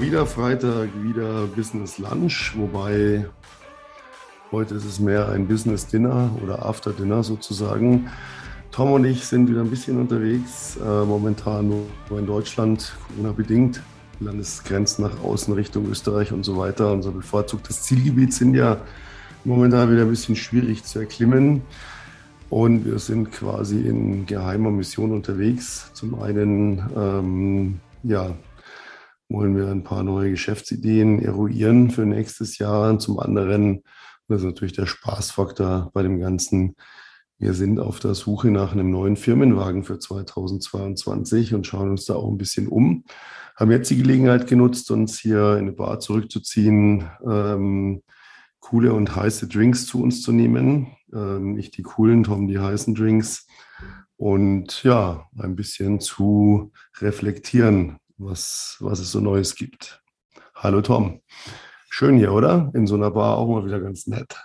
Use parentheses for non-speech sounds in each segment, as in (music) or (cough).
Wieder Freitag, wieder Business Lunch, wobei heute ist es mehr ein Business Dinner oder After Dinner sozusagen. Tom und ich sind wieder ein bisschen unterwegs, äh, momentan nur in Deutschland, Corona-bedingt. Landesgrenzen nach außen Richtung Österreich und so weiter. Unser bevorzugtes Zielgebiet sind ja momentan wieder ein bisschen schwierig zu erklimmen. Und wir sind quasi in geheimer Mission unterwegs. Zum einen, ähm, ja, wollen wir ein paar neue Geschäftsideen eruieren für nächstes Jahr. Und zum anderen, das ist natürlich der Spaßfaktor bei dem Ganzen. Wir sind auf der Suche nach einem neuen Firmenwagen für 2022 und schauen uns da auch ein bisschen um. Haben jetzt die Gelegenheit genutzt, uns hier in eine Bar zurückzuziehen, ähm, coole und heiße Drinks zu uns zu nehmen. Ähm, nicht die coolen, Tom, die heißen Drinks. Und ja, ein bisschen zu reflektieren, was, was es so Neues gibt. Hallo Tom. Schön hier, oder? In so einer Bar auch mal wieder ganz nett.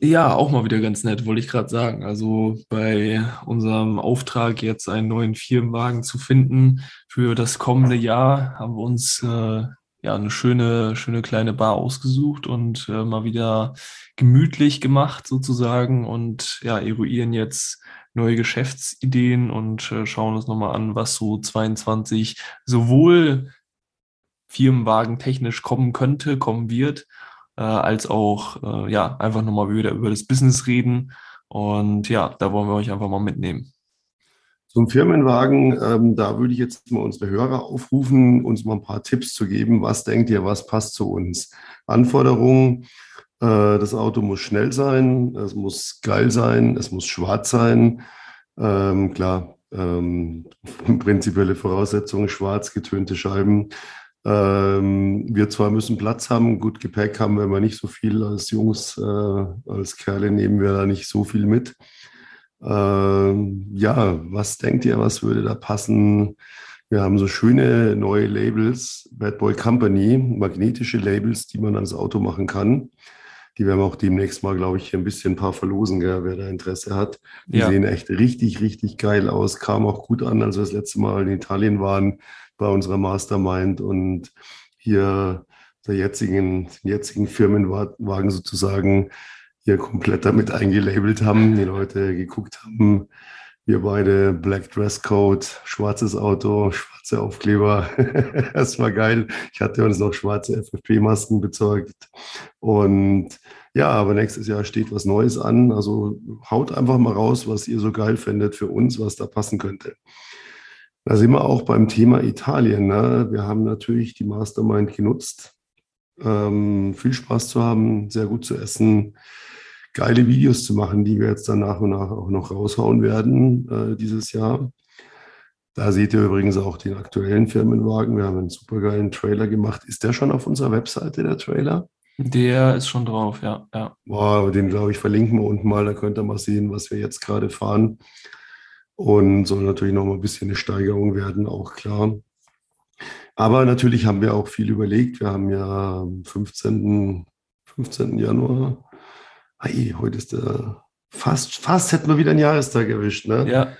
Ja, auch mal wieder ganz nett, wollte ich gerade sagen. Also bei unserem Auftrag, jetzt einen neuen Firmenwagen zu finden für das kommende Jahr, haben wir uns äh, ja eine schöne, schöne kleine Bar ausgesucht und äh, mal wieder gemütlich gemacht sozusagen und ja, eruieren jetzt neue Geschäftsideen und äh, schauen uns nochmal an, was so 22 sowohl Firmenwagen technisch kommen könnte, kommen wird, äh, als auch äh, ja, einfach nochmal wieder über das Business reden. Und ja, da wollen wir euch einfach mal mitnehmen. Zum Firmenwagen, ähm, da würde ich jetzt mal unsere Hörer aufrufen, uns mal ein paar Tipps zu geben. Was denkt ihr, was passt zu uns? Anforderungen, das Auto muss schnell sein, es muss geil sein, es muss schwarz sein. Ähm, klar, ähm, (laughs) prinzipielle Voraussetzungen, schwarz getönte Scheiben. Ähm, wir zwar müssen Platz haben, gut Gepäck haben wir immer nicht so viel als Jungs, äh, als Kerle nehmen wir da nicht so viel mit. Ähm, ja, was denkt ihr, was würde da passen? Wir haben so schöne neue Labels, Bad Boy Company, magnetische Labels, die man ans Auto machen kann. Die werden wir auch demnächst mal, glaube ich, hier ein bisschen ein paar verlosen, gell, wer da Interesse hat. Die ja. sehen echt richtig, richtig geil aus. Kam auch gut an, als wir das letzte Mal in Italien waren bei unserer Mastermind und hier der jetzigen, jetzigen Firmenwagen sozusagen hier komplett damit eingelabelt haben. Die Leute geguckt haben, wir beide Black Dress Code, schwarzes Auto, schwarze Aufkleber. (laughs) das war geil. Ich hatte uns noch schwarze FFP-Masken bezeugt. Und ja, aber nächstes Jahr steht was Neues an. Also haut einfach mal raus, was ihr so geil findet für uns, was da passen könnte. Da sind wir auch beim Thema Italien. Ne? Wir haben natürlich die Mastermind genutzt, ähm, viel Spaß zu haben, sehr gut zu essen geile Videos zu machen, die wir jetzt dann nach und nach auch noch raushauen werden äh, dieses Jahr. Da seht ihr übrigens auch den aktuellen Firmenwagen. Wir haben einen super geilen Trailer gemacht. Ist der schon auf unserer Webseite, der Trailer? Der ist schon drauf, ja. ja. Boah, den glaube ich verlinken wir unten mal. Da könnt ihr mal sehen, was wir jetzt gerade fahren. Und soll natürlich noch mal ein bisschen eine Steigerung werden, auch klar. Aber natürlich haben wir auch viel überlegt. Wir haben ja am 15. 15. Januar Ei, heute ist der fast, fast hätten wir wieder einen Jahrestag erwischt, ne? Ja.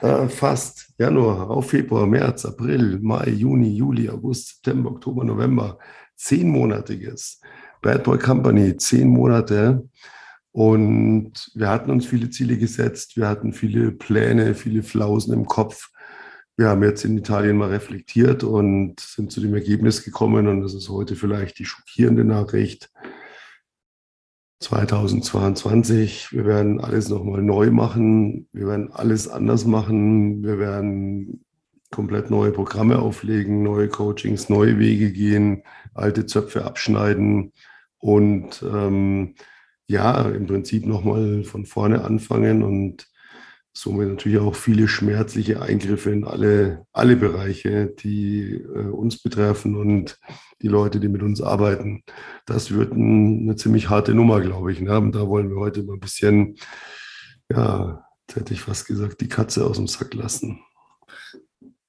Äh, fast. Januar, auf Februar, März, April, Mai, Juni, Juli, August, September, Oktober, November. Zehnmonatiges. Bad Boy Company, zehn Monate. Und wir hatten uns viele Ziele gesetzt, wir hatten viele Pläne, viele Flausen im Kopf. Wir haben jetzt in Italien mal reflektiert und sind zu dem Ergebnis gekommen, und das ist heute vielleicht die schockierende Nachricht, 2022. Wir werden alles nochmal neu machen. Wir werden alles anders machen. Wir werden komplett neue Programme auflegen, neue Coachings, neue Wege gehen, alte Zöpfe abschneiden und ähm, ja, im Prinzip nochmal von vorne anfangen und somit natürlich auch viele schmerzliche Eingriffe in alle, alle Bereiche, die äh, uns betreffen und die Leute, die mit uns arbeiten. Das wird ein, eine ziemlich harte Nummer, glaube ich. Ne? Und da wollen wir heute mal ein bisschen, ja, hätte ich fast gesagt, die Katze aus dem Sack lassen.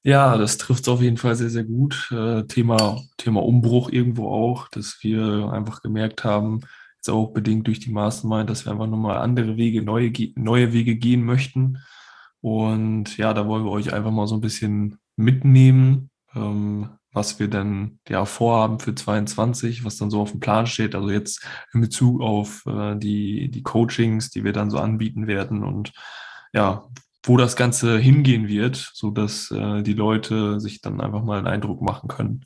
Ja, das trifft es auf jeden Fall sehr, sehr gut. Äh, Thema, Thema Umbruch irgendwo auch, dass wir einfach gemerkt haben, jetzt auch bedingt durch die Mastermind, dass wir einfach nochmal andere Wege, neue, neue Wege gehen möchten. Und ja, da wollen wir euch einfach mal so ein bisschen mitnehmen, ähm, was wir dann ja vorhaben für 22, was dann so auf dem Plan steht. Also jetzt in Bezug auf äh, die, die Coachings, die wir dann so anbieten werden und ja, wo das Ganze hingehen wird, so dass äh, die Leute sich dann einfach mal einen Eindruck machen können.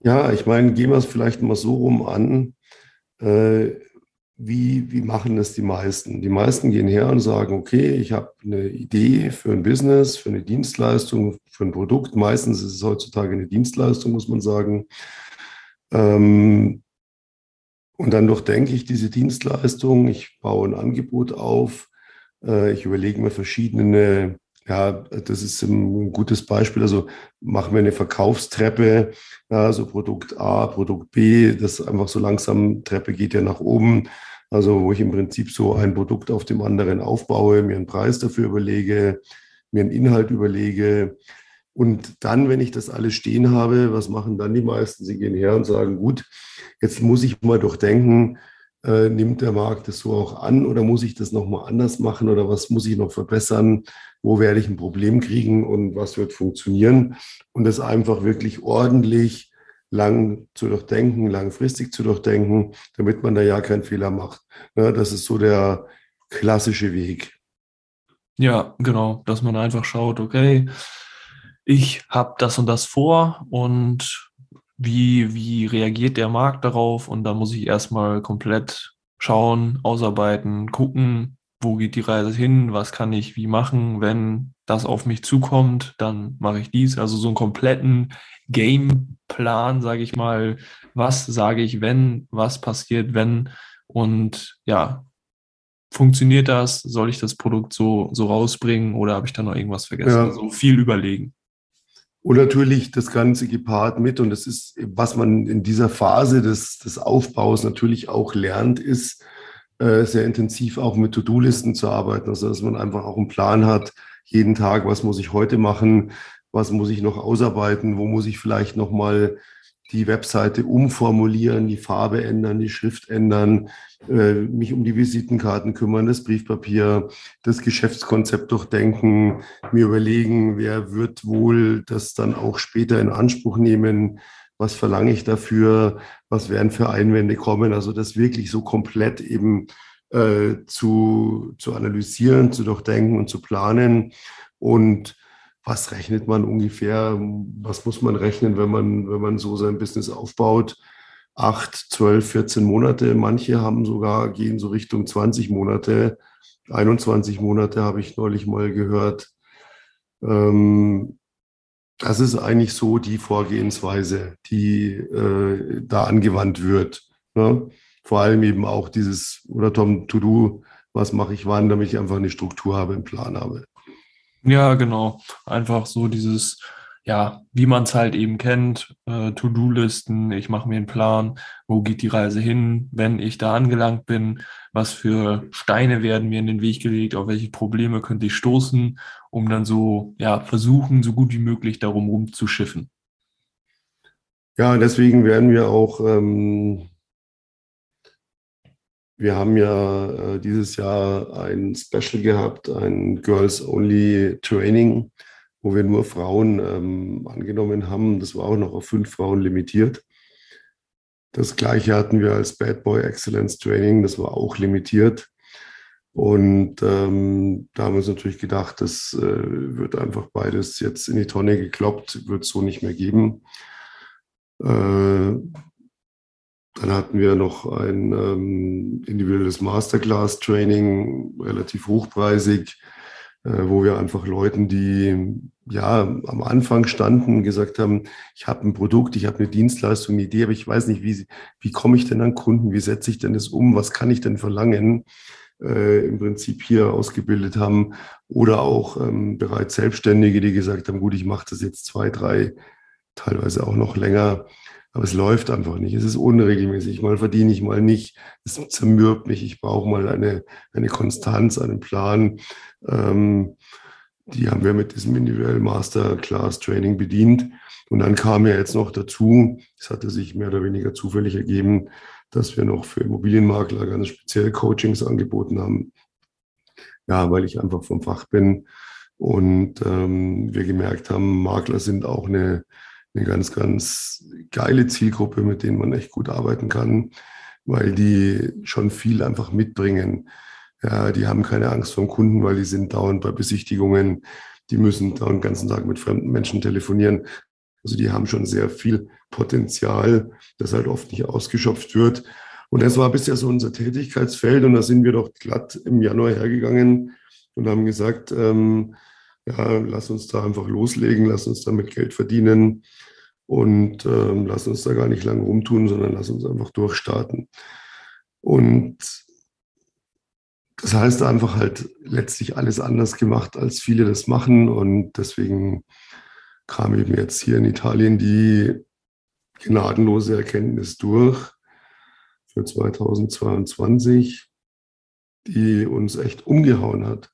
Ja, ich meine, gehen wir es vielleicht mal so rum an. Äh, wie, wie machen das die meisten? Die meisten gehen her und sagen, okay, ich habe eine Idee für ein Business, für eine Dienstleistung, für ein Produkt. Meistens ist es heutzutage eine Dienstleistung, muss man sagen. Ähm, und dann durchdenke ich diese Dienstleistung, ich baue ein Angebot auf, äh, ich überlege mir verschiedene, ja, das ist ein gutes Beispiel, also machen wir eine Verkaufstreppe, ja, so Produkt A, Produkt B, das einfach so langsam, Treppe geht ja nach oben, also wo ich im Prinzip so ein Produkt auf dem anderen aufbaue, mir einen Preis dafür überlege, mir einen Inhalt überlege. Und dann, wenn ich das alles stehen habe, was machen dann die meisten? Sie gehen her und sagen, gut, jetzt muss ich mal durchdenken, äh, nimmt der Markt das so auch an oder muss ich das nochmal anders machen oder was muss ich noch verbessern? Wo werde ich ein Problem kriegen und was wird funktionieren? Und das einfach wirklich ordentlich lang zu durchdenken, langfristig zu durchdenken, damit man da ja keinen Fehler macht. Ja, das ist so der klassische Weg. Ja, genau, dass man einfach schaut, okay, ich habe das und das vor und wie, wie reagiert der Markt darauf? Und da muss ich erstmal komplett schauen, ausarbeiten, gucken, wo geht die Reise hin, was kann ich wie machen, wenn das auf mich zukommt, dann mache ich dies. Also so einen kompletten Gameplan, sage ich mal, was sage ich, wenn, was passiert, wenn und ja, funktioniert das? Soll ich das Produkt so, so rausbringen oder habe ich da noch irgendwas vergessen? Ja. Also viel überlegen. Und natürlich das Ganze gepaart mit, und das ist, was man in dieser Phase des, des Aufbaus natürlich auch lernt, ist, äh, sehr intensiv auch mit To-Do-Listen zu arbeiten. Also, dass man einfach auch einen Plan hat, jeden Tag, was muss ich heute machen, was muss ich noch ausarbeiten, wo muss ich vielleicht nochmal die Webseite umformulieren, die Farbe ändern, die Schrift ändern, äh, mich um die Visitenkarten kümmern, das Briefpapier, das Geschäftskonzept durchdenken, mir überlegen, wer wird wohl das dann auch später in Anspruch nehmen, was verlange ich dafür, was werden für Einwände kommen. Also das wirklich so komplett eben äh, zu, zu analysieren, zu durchdenken und zu planen. Und was rechnet man ungefähr? Was muss man rechnen, wenn man, wenn man so sein Business aufbaut? Acht, zwölf, 14 Monate. Manche haben sogar, gehen so Richtung 20 Monate. 21 Monate habe ich neulich mal gehört. Ähm, das ist eigentlich so die Vorgehensweise, die äh, da angewandt wird. Ne? Vor allem eben auch dieses, oder Tom, To-Do, was mache ich wann, damit ich einfach eine Struktur habe, einen Plan habe. Ja, genau. Einfach so dieses, ja, wie man es halt eben kennt, äh, To-Do-Listen, ich mache mir einen Plan, wo geht die Reise hin, wenn ich da angelangt bin, was für Steine werden mir in den Weg gelegt, auf welche Probleme könnte ich stoßen, um dann so, ja, versuchen, so gut wie möglich darum rumzuschiffen. Ja, deswegen werden wir auch, ähm, wir haben ja äh, dieses Jahr ein Special gehabt, ein Girls Only Training wo wir nur Frauen ähm, angenommen haben. Das war auch noch auf fünf Frauen limitiert. Das gleiche hatten wir als Bad Boy Excellence Training, das war auch limitiert. Und ähm, da haben wir uns natürlich gedacht, das äh, wird einfach beides jetzt in die Tonne gekloppt, wird es so nicht mehr geben. Äh, dann hatten wir noch ein ähm, individuelles Masterclass-Training, relativ hochpreisig, wo wir einfach Leuten, die ja am Anfang standen, gesagt haben, ich habe ein Produkt, ich habe eine Dienstleistung, eine Idee, aber ich weiß nicht, wie, wie komme ich denn an Kunden, wie setze ich denn das um, was kann ich denn verlangen, äh, im Prinzip hier ausgebildet haben. Oder auch ähm, bereits Selbstständige, die gesagt haben, gut, ich mache das jetzt zwei, drei, teilweise auch noch länger. Aber es läuft einfach nicht. Es ist unregelmäßig. Mal verdiene ich, mal nicht. Es zermürbt mich. Ich brauche mal eine, eine Konstanz, einen Plan. Ähm, die haben wir mit diesem individuellen Masterclass Training bedient. Und dann kam ja jetzt noch dazu, es hatte sich mehr oder weniger zufällig ergeben, dass wir noch für Immobilienmakler ganz speziell Coachings angeboten haben. Ja, weil ich einfach vom Fach bin. Und ähm, wir gemerkt haben, Makler sind auch eine, eine ganz, ganz geile Zielgruppe, mit denen man echt gut arbeiten kann, weil die schon viel einfach mitbringen. Ja, die haben keine Angst vor dem Kunden, weil die sind dauernd bei Besichtigungen. Die müssen da den ganzen Tag mit fremden Menschen telefonieren. Also die haben schon sehr viel Potenzial, das halt oft nicht ausgeschöpft wird. Und das war bisher so unser Tätigkeitsfeld. Und da sind wir doch glatt im Januar hergegangen und haben gesagt, ähm, ja, lass uns da einfach loslegen, lass uns damit Geld verdienen und ähm, lass uns da gar nicht lange rumtun, sondern lass uns einfach durchstarten. Und das heißt einfach halt letztlich alles anders gemacht, als viele das machen. Und deswegen kam eben jetzt hier in Italien die gnadenlose Erkenntnis durch für 2022, die uns echt umgehauen hat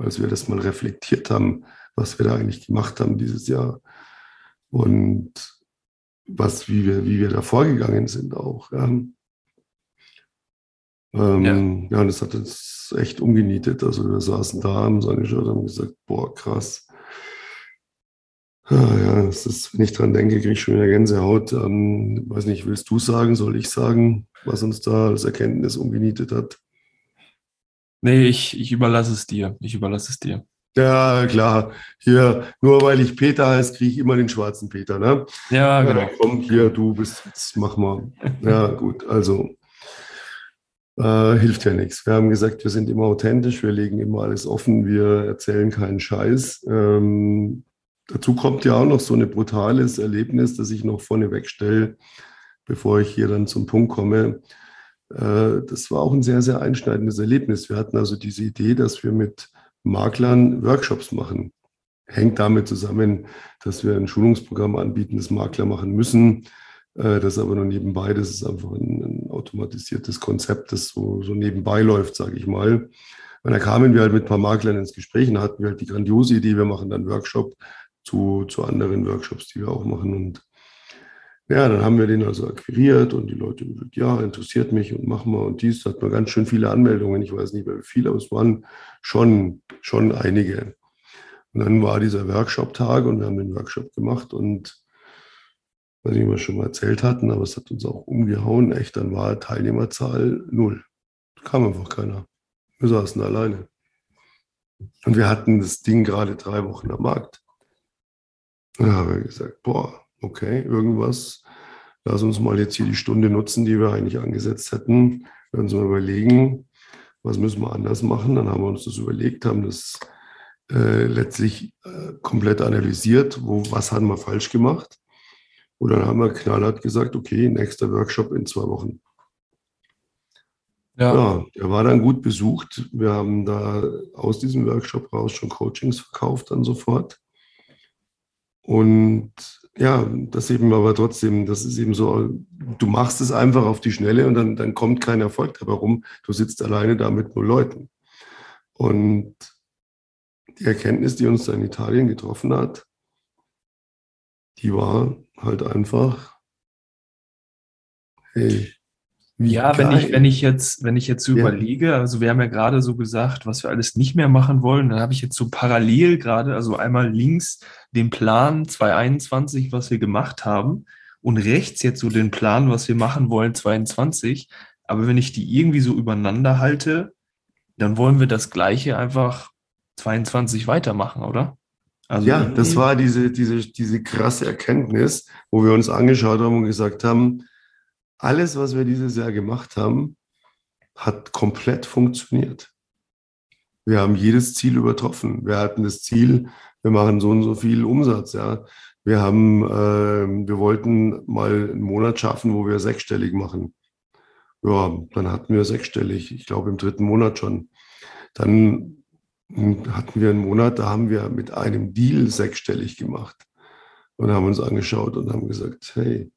als wir das mal reflektiert haben, was wir da eigentlich gemacht haben dieses Jahr und was, wie wir, wie wir da vorgegangen sind auch. Ja. Ähm, ja. ja, und das hat uns echt umgenietet. Also wir saßen da, haben uns angeschaut, haben gesagt, boah, krass. Ja, ja, das ist, wenn ich dran denke, kriege ich schon wieder Gänsehaut. Ähm, weiß nicht, willst du sagen, soll ich sagen, was uns da als Erkenntnis umgenietet hat? Nee, ich, ich überlasse es dir. Ich überlasse es dir. Ja, klar. Hier, nur weil ich Peter heiße, kriege ich immer den schwarzen Peter, ne? Ja, genau. Ja, komm, hier, du bist jetzt, mach mal. Ja, gut, also äh, hilft ja nichts. Wir haben gesagt, wir sind immer authentisch, wir legen immer alles offen, wir erzählen keinen Scheiß. Ähm, dazu kommt ja auch noch so ein brutales Erlebnis, das ich noch vorne wegstelle, bevor ich hier dann zum Punkt komme. Äh, das war auch ein sehr, sehr einschneidendes Erlebnis. Wir hatten also diese Idee, dass wir mit Maklern Workshops machen. Hängt damit zusammen, dass wir ein Schulungsprogramm anbieten, das Makler machen müssen. Äh, das aber nur nebenbei, das ist einfach ein, automatisiertes Konzept, das so, so nebenbei läuft, sage ich mal. Und da kamen wir halt mit ein paar Maklern ins Gespräch und hatten wir halt die grandiose Idee, wir machen dann Workshop zu, zu anderen Workshops, die wir auch machen. Und ja, dann haben wir den also akquiriert und die Leute gesagt, ja, interessiert mich und machen wir und dies. Da hat man ganz schön viele Anmeldungen. Ich weiß nicht mehr wie viele, aber es waren schon, schon einige. Und dann war dieser Workshop-Tag und wir haben den Workshop gemacht und weiß nicht, was wir schon mal erzählt hatten, aber es hat uns auch umgehauen. Echt, dann war Teilnehmerzahl null. Kam einfach keiner. Wir saßen alleine. Und wir hatten das Ding gerade drei Wochen am Markt. Da haben wir gesagt, boah, okay, irgendwas, lass uns mal jetzt hier die Stunde nutzen, die wir eigentlich angesetzt hätten. Wir uns mal überlegen, was müssen wir anders machen. Dann haben wir uns das überlegt, haben das äh, letztlich äh, komplett analysiert, wo, was haben wir falsch gemacht. Und dann haben wir knallhart gesagt, okay, nächster Workshop in zwei Wochen. Ja. ja, der war dann gut besucht. Wir haben da aus diesem Workshop raus schon Coachings verkauft dann sofort. Und ja, das eben aber trotzdem, das ist eben so, du machst es einfach auf die Schnelle und dann, dann kommt kein Erfolg dabei rum. Du sitzt alleine da mit null Leuten. Und die Erkenntnis, die uns da in Italien getroffen hat, die war halt einfach, hey, wie ja, wenn ich, wenn ich jetzt, wenn ich jetzt so ja. überlege, also wir haben ja gerade so gesagt, was wir alles nicht mehr machen wollen, dann habe ich jetzt so parallel gerade, also einmal links den Plan 2021, was wir gemacht haben, und rechts jetzt so den Plan, was wir machen wollen 2022. Aber wenn ich die irgendwie so übereinander halte, dann wollen wir das Gleiche einfach 22 weitermachen, oder? Also ja, das war diese, diese, diese krasse Erkenntnis, wo wir uns angeschaut haben und gesagt haben, alles, was wir dieses Jahr gemacht haben, hat komplett funktioniert. Wir haben jedes Ziel übertroffen. Wir hatten das Ziel, wir machen so und so viel Umsatz. Ja. Wir haben, äh, wir wollten mal einen Monat schaffen, wo wir sechsstellig machen. Ja, dann hatten wir sechsstellig. Ich glaube im dritten Monat schon. Dann hatten wir einen Monat, da haben wir mit einem Deal sechsstellig gemacht und haben uns angeschaut und haben gesagt, hey,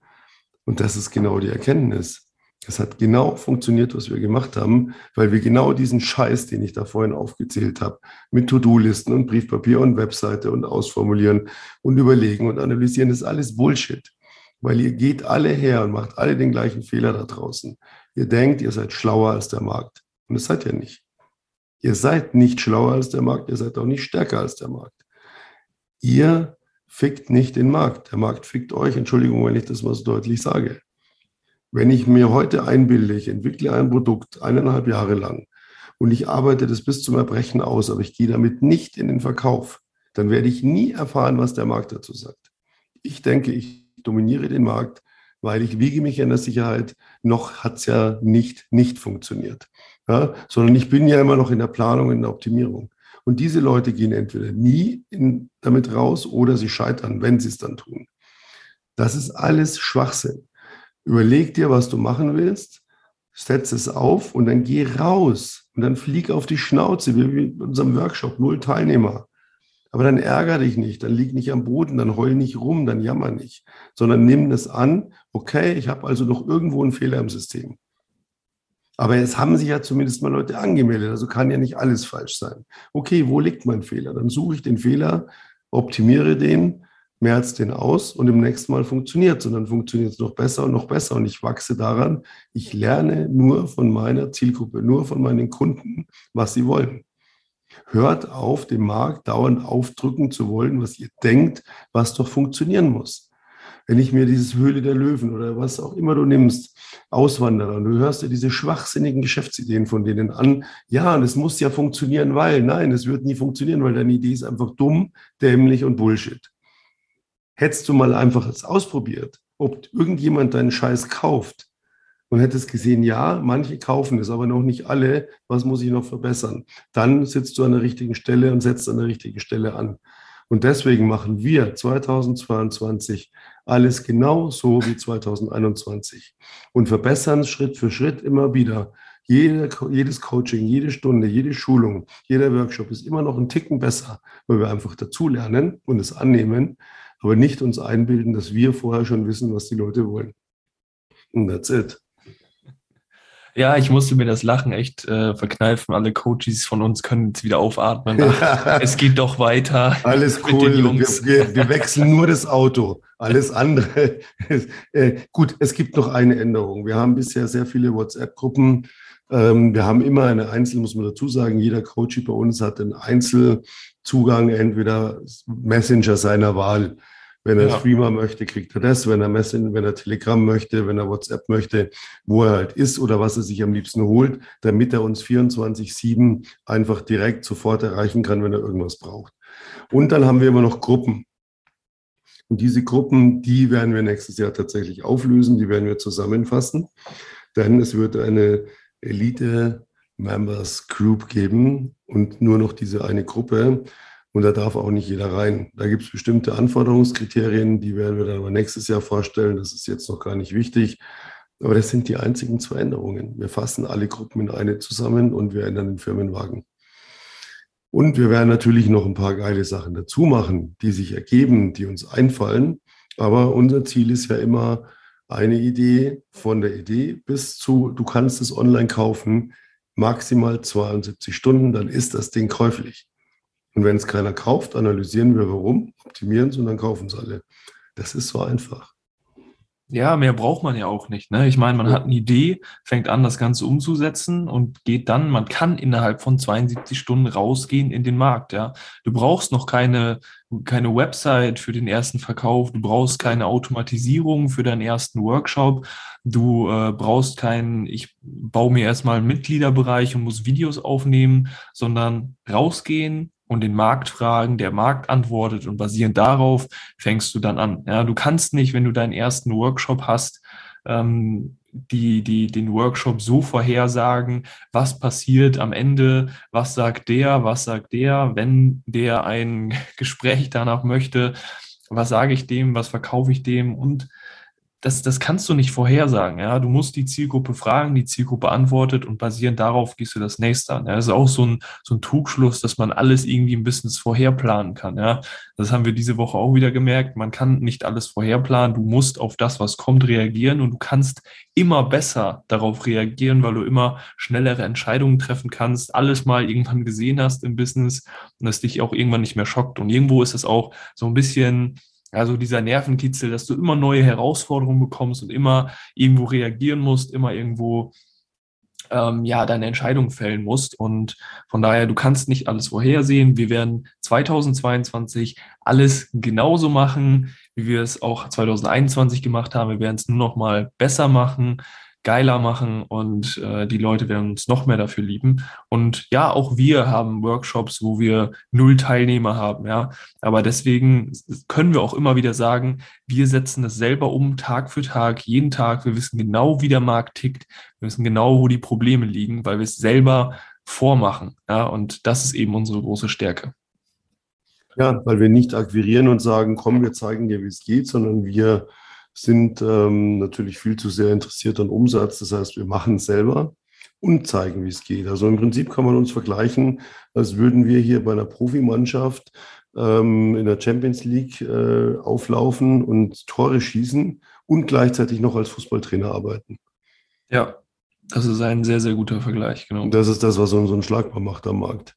und das ist genau die Erkenntnis. Es hat genau funktioniert, was wir gemacht haben, weil wir genau diesen Scheiß, den ich da vorhin aufgezählt habe, mit To-Do-Listen und Briefpapier und Webseite und ausformulieren und überlegen und analysieren, das ist alles Bullshit. Weil ihr geht alle her und macht alle den gleichen Fehler da draußen. Ihr denkt, ihr seid schlauer als der Markt. Und das seid ihr nicht. Ihr seid nicht schlauer als der Markt, ihr seid auch nicht stärker als der Markt. Ihr fickt nicht den Markt. Der Markt fickt euch. Entschuldigung, wenn ich das mal so deutlich sage. Wenn ich mir heute einbilde, ich entwickle ein Produkt eineinhalb Jahre lang und ich arbeite das bis zum Erbrechen aus, aber ich gehe damit nicht in den Verkauf, dann werde ich nie erfahren, was der Markt dazu sagt. Ich denke, ich dominiere den Markt, weil ich wiege mich in der Sicherheit. Noch hat es ja nicht, nicht funktioniert. Ja, sondern ich bin ja immer noch in der Planung, in der Optimierung. Und diese Leute gehen entweder nie in, damit raus oder sie scheitern, wenn sie es dann tun. Das ist alles Schwachsinn. Überleg dir, was du machen willst, setz es auf und dann geh raus und dann flieg auf die Schnauze, wie in unserem Workshop, null Teilnehmer. Aber dann ärger dich nicht, dann lieg nicht am Boden, dann heul nicht rum, dann jammer nicht, sondern nimm es an, okay, ich habe also noch irgendwo einen Fehler im System. Aber es haben sich ja zumindest mal Leute angemeldet, also kann ja nicht alles falsch sein. Okay, wo liegt mein Fehler? Dann suche ich den Fehler, optimiere den, merz den aus und im nächsten Mal funktioniert es und dann funktioniert es noch besser und noch besser und ich wachse daran. Ich lerne nur von meiner Zielgruppe, nur von meinen Kunden, was sie wollen. Hört auf, dem Markt dauernd aufdrücken zu wollen, was ihr denkt, was doch funktionieren muss. Wenn ich mir dieses Höhle der Löwen oder was auch immer du nimmst, Auswanderer, und du hörst dir diese schwachsinnigen Geschäftsideen von denen an, ja, und es muss ja funktionieren, weil, nein, es wird nie funktionieren, weil deine Idee ist einfach dumm, dämlich und Bullshit. Hättest du mal einfach es ausprobiert, ob irgendjemand deinen Scheiß kauft, und hättest gesehen, ja, manche kaufen es, aber noch nicht alle. Was muss ich noch verbessern? Dann sitzt du an der richtigen Stelle und setzt an der richtigen Stelle an. Und deswegen machen wir 2022 alles genau so wie 2021 und verbessern Schritt für Schritt immer wieder. Jede, jedes Coaching, jede Stunde, jede Schulung, jeder Workshop ist immer noch ein Ticken besser, weil wir einfach dazulernen und es annehmen, aber nicht uns einbilden, dass wir vorher schon wissen, was die Leute wollen. Und that's it. Ja, ich musste mir das Lachen echt äh, verkneifen. Alle Coaches von uns können jetzt wieder aufatmen. Ach, es geht doch weiter. Alles cool. Wir, wir, wir, wechseln nur das Auto. Alles andere. (laughs) äh, gut, es gibt noch eine Änderung. Wir haben bisher sehr viele WhatsApp-Gruppen. Ähm, wir haben immer eine Einzel, muss man dazu sagen. Jeder Coach bei uns hat einen Einzelzugang, entweder Messenger seiner Wahl. Wenn er ja. Streamer möchte, kriegt er das. Wenn er Messen, wenn er Telegram möchte, wenn er WhatsApp möchte, wo er halt ist oder was er sich am liebsten holt, damit er uns 24-7 einfach direkt sofort erreichen kann, wenn er irgendwas braucht. Und dann haben wir immer noch Gruppen. Und diese Gruppen, die werden wir nächstes Jahr tatsächlich auflösen, die werden wir zusammenfassen. Denn es wird eine Elite Members Group geben und nur noch diese eine Gruppe. Und da darf auch nicht jeder rein. Da gibt es bestimmte Anforderungskriterien, die werden wir dann aber nächstes Jahr vorstellen. Das ist jetzt noch gar nicht wichtig. Aber das sind die einzigen zwei Änderungen. Wir fassen alle Gruppen in eine zusammen und wir ändern den Firmenwagen. Und wir werden natürlich noch ein paar geile Sachen dazu machen, die sich ergeben, die uns einfallen. Aber unser Ziel ist ja immer eine Idee von der Idee bis zu, du kannst es online kaufen, maximal 72 Stunden, dann ist das Ding käuflich. Und wenn es keiner kauft, analysieren wir warum, optimieren es und dann kaufen es alle. Das ist so einfach. Ja, mehr braucht man ja auch nicht. Ne? Ich meine, man ja. hat eine Idee, fängt an, das Ganze umzusetzen und geht dann, man kann innerhalb von 72 Stunden rausgehen in den Markt. Ja, Du brauchst noch keine, keine Website für den ersten Verkauf, du brauchst keine Automatisierung für deinen ersten Workshop, du äh, brauchst keinen, ich baue mir erstmal einen Mitgliederbereich und muss Videos aufnehmen, sondern rausgehen, und den Markt fragen, der Markt antwortet und basierend darauf fängst du dann an. Ja, du kannst nicht, wenn du deinen ersten Workshop hast, ähm, die, die, den Workshop so vorhersagen, was passiert am Ende, was sagt der, was sagt der, wenn der ein (laughs) Gespräch danach möchte, was sage ich dem, was verkaufe ich dem und das, das kannst du nicht vorhersagen. Ja? Du musst die Zielgruppe fragen, die Zielgruppe antwortet und basierend darauf gehst du das nächste an. Ja? Das ist auch so ein, so ein Trugschluss, dass man alles irgendwie im Business vorherplanen kann. Ja? Das haben wir diese Woche auch wieder gemerkt. Man kann nicht alles vorherplanen. Du musst auf das, was kommt, reagieren und du kannst immer besser darauf reagieren, weil du immer schnellere Entscheidungen treffen kannst, alles mal irgendwann gesehen hast im Business und das dich auch irgendwann nicht mehr schockt. Und irgendwo ist es auch so ein bisschen also dieser Nervenkitzel, dass du immer neue Herausforderungen bekommst und immer irgendwo reagieren musst, immer irgendwo ähm, ja, deine Entscheidung fällen musst. Und von daher, du kannst nicht alles vorhersehen. Wir werden 2022 alles genauso machen, wie wir es auch 2021 gemacht haben. Wir werden es nur noch mal besser machen geiler machen und äh, die Leute werden uns noch mehr dafür lieben. Und ja, auch wir haben Workshops, wo wir null Teilnehmer haben, ja. Aber deswegen können wir auch immer wieder sagen, wir setzen das selber um, Tag für Tag, jeden Tag. Wir wissen genau, wie der Markt tickt. Wir wissen genau, wo die Probleme liegen, weil wir es selber vormachen. Ja, und das ist eben unsere große Stärke. Ja, weil wir nicht akquirieren und sagen, komm, wir zeigen dir, wie es geht, sondern wir sind ähm, natürlich viel zu sehr interessiert an Umsatz. Das heißt, wir machen es selber und zeigen, wie es geht. Also im Prinzip kann man uns vergleichen, als würden wir hier bei einer Profimannschaft ähm, in der Champions League äh, auflaufen und Tore schießen und gleichzeitig noch als Fußballtrainer arbeiten. Ja, das ist ein sehr, sehr guter Vergleich, genau. Das ist das, was uns so schlagbar macht am Markt.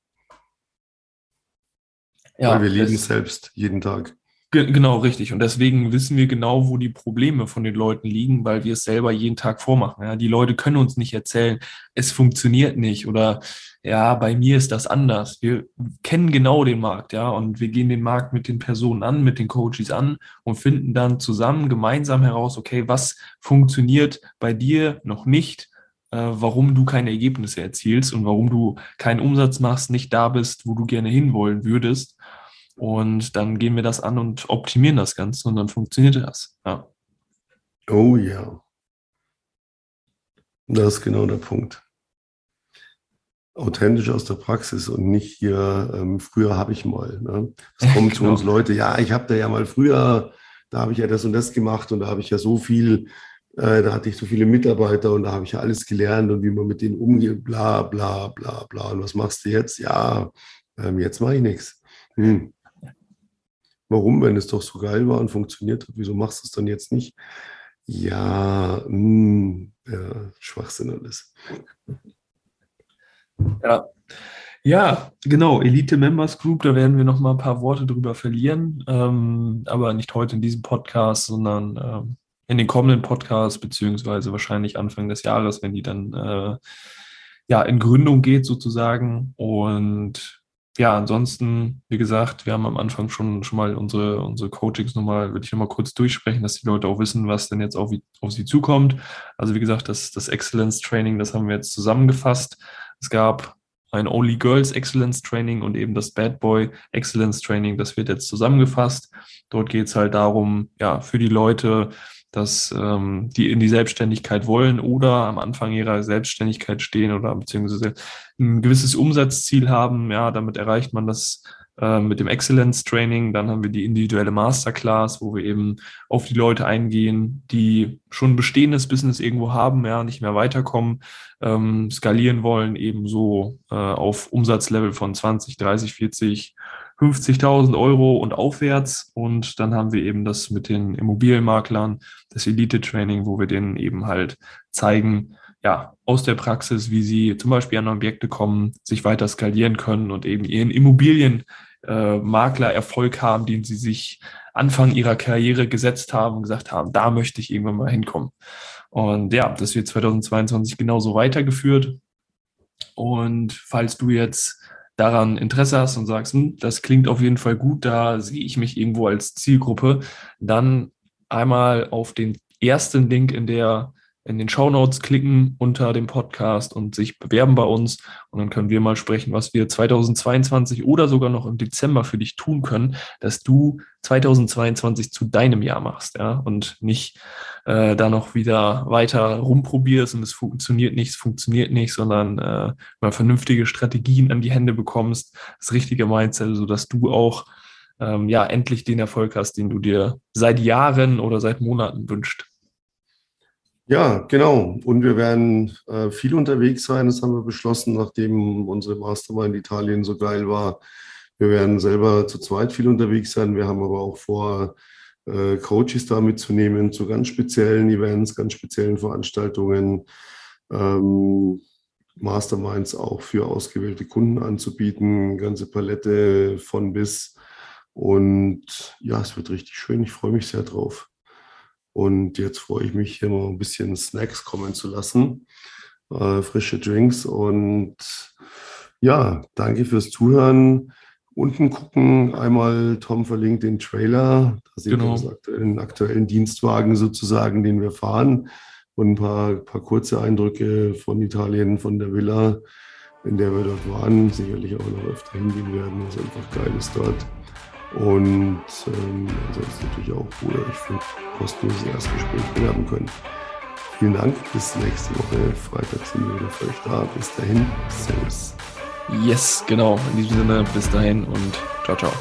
Ja, Weil wir leben es selbst jeden Tag. Genau, richtig. Und deswegen wissen wir genau, wo die Probleme von den Leuten liegen, weil wir es selber jeden Tag vormachen. Ja, die Leute können uns nicht erzählen, es funktioniert nicht oder ja, bei mir ist das anders. Wir kennen genau den Markt, ja, und wir gehen den Markt mit den Personen an, mit den Coaches an und finden dann zusammen gemeinsam heraus, okay, was funktioniert bei dir noch nicht, äh, warum du keine Ergebnisse erzielst und warum du keinen Umsatz machst, nicht da bist, wo du gerne hinwollen würdest. Und dann gehen wir das an und optimieren das Ganze und dann funktioniert das. Ja. Oh ja. Das ist genau der Punkt. Authentisch aus der Praxis und nicht hier, ähm, früher habe ich mal. Ne? (laughs) Es kommen genau. zu uns Leute, ja, ich habe da ja mal früher, da habe ich ja das und das gemacht und da habe ich ja so viel, äh, da hatte ich so viele Mitarbeiter und da habe ich ja alles gelernt und wie man mit denen umgeht, bla bla bla bla. Und was machst du jetzt? Ja, ähm, jetzt mache ich nichts. Hm. Warum, wenn es doch so geil war und funktioniert hat, wieso machst du es dann jetzt nicht? Ja, mh, hm, ja Schwachsinn alles. Ja. Ja, genau. Elite Members Group, da werden wir noch mal ein paar Worte drüber verlieren, ähm, aber nicht heute in diesem Podcast, sondern ähm, in den kommenden Podcasts, beziehungsweise wahrscheinlich Anfang des Jahres, wenn die dann äh, ja in Gründung geht sozusagen. Und ja, ansonsten, wie gesagt, wir haben am Anfang schon, schon mal unsere, unsere Coachings nochmal, würde ich nochmal kurz durchsprechen, dass die Leute auch wissen, was denn jetzt auf, auf sie zukommt. Also wie gesagt, das, das Excellence Training, das haben wir jetzt zusammengefasst. Es gab ein Only Girls Excellence Training und eben das Bad Boy Excellence Training, das wird jetzt zusammengefasst. Dort geht es halt darum, ja, für die Leute, dass ähm, die in die Selbstständigkeit wollen oder am Anfang ihrer Selbstständigkeit stehen oder beziehungsweise ein gewisses Umsatzziel haben. Ja, damit erreicht man das äh, mit dem Excellence Training. Dann haben wir die individuelle Masterclass, wo wir eben auf die Leute eingehen, die schon bestehendes Business irgendwo haben, ja, nicht mehr weiterkommen, ähm, skalieren wollen, eben so äh, auf Umsatzlevel von 20, 30, 40 50.000 Euro und aufwärts. Und dann haben wir eben das mit den Immobilienmaklern, das Elite-Training, wo wir denen eben halt zeigen, ja, aus der Praxis, wie sie zum Beispiel an Objekte kommen, sich weiter skalieren können und eben ihren Immobilienmakler äh, Erfolg haben, den sie sich Anfang ihrer Karriere gesetzt haben und gesagt haben, da möchte ich irgendwann mal hinkommen. Und ja, das wird 2022 genauso weitergeführt. Und falls du jetzt daran Interesse hast und sagst, hm, das klingt auf jeden Fall gut, da sehe ich mich irgendwo als Zielgruppe, dann einmal auf den ersten Link in der in den Show Notes klicken unter dem Podcast und sich bewerben bei uns. Und dann können wir mal sprechen, was wir 2022 oder sogar noch im Dezember für dich tun können, dass du 2022 zu deinem Jahr machst, ja, und nicht äh, da noch wieder weiter rumprobierst und es funktioniert nicht, es funktioniert nicht, sondern äh, mal vernünftige Strategien an die Hände bekommst, das richtige Mindset, so dass du auch ähm, ja endlich den Erfolg hast, den du dir seit Jahren oder seit Monaten wünschst. Ja, genau. Und wir werden äh, viel unterwegs sein. Das haben wir beschlossen, nachdem unsere Mastermind Italien so geil war. Wir werden selber zu zweit viel unterwegs sein. Wir haben aber auch vor, äh, Coaches da mitzunehmen zu ganz speziellen Events, ganz speziellen Veranstaltungen. Ähm, Masterminds auch für ausgewählte Kunden anzubieten, ganze Palette von bis. Und ja, es wird richtig schön. Ich freue mich sehr drauf. Und jetzt freue ich mich, hier mal ein bisschen Snacks kommen zu lassen. äh, frische Drinks und ja, danke fürs Zuhören. Unten gucken, einmal Tom verlinkt den Trailer, da sieht genau. wir aktuellen, aktuellen Dienstwagen sozusagen, den wir fahren und ein paar, paar kurze Eindrücke von Italien, von der Villa, in der wir dort waren, sicherlich auch noch öfter hingehen werden, was einfach geil ist dort. Und ähm, ist natürlich auch, wo ihr euch für kostenloses Erstgespräch bewerben könnt. Vielen Dank, bis nächste Woche. Freitag sind wir wieder für euch da. Bis dahin, Servus. Yes, genau. In diesem Sinne, bis dahin und ciao, ciao.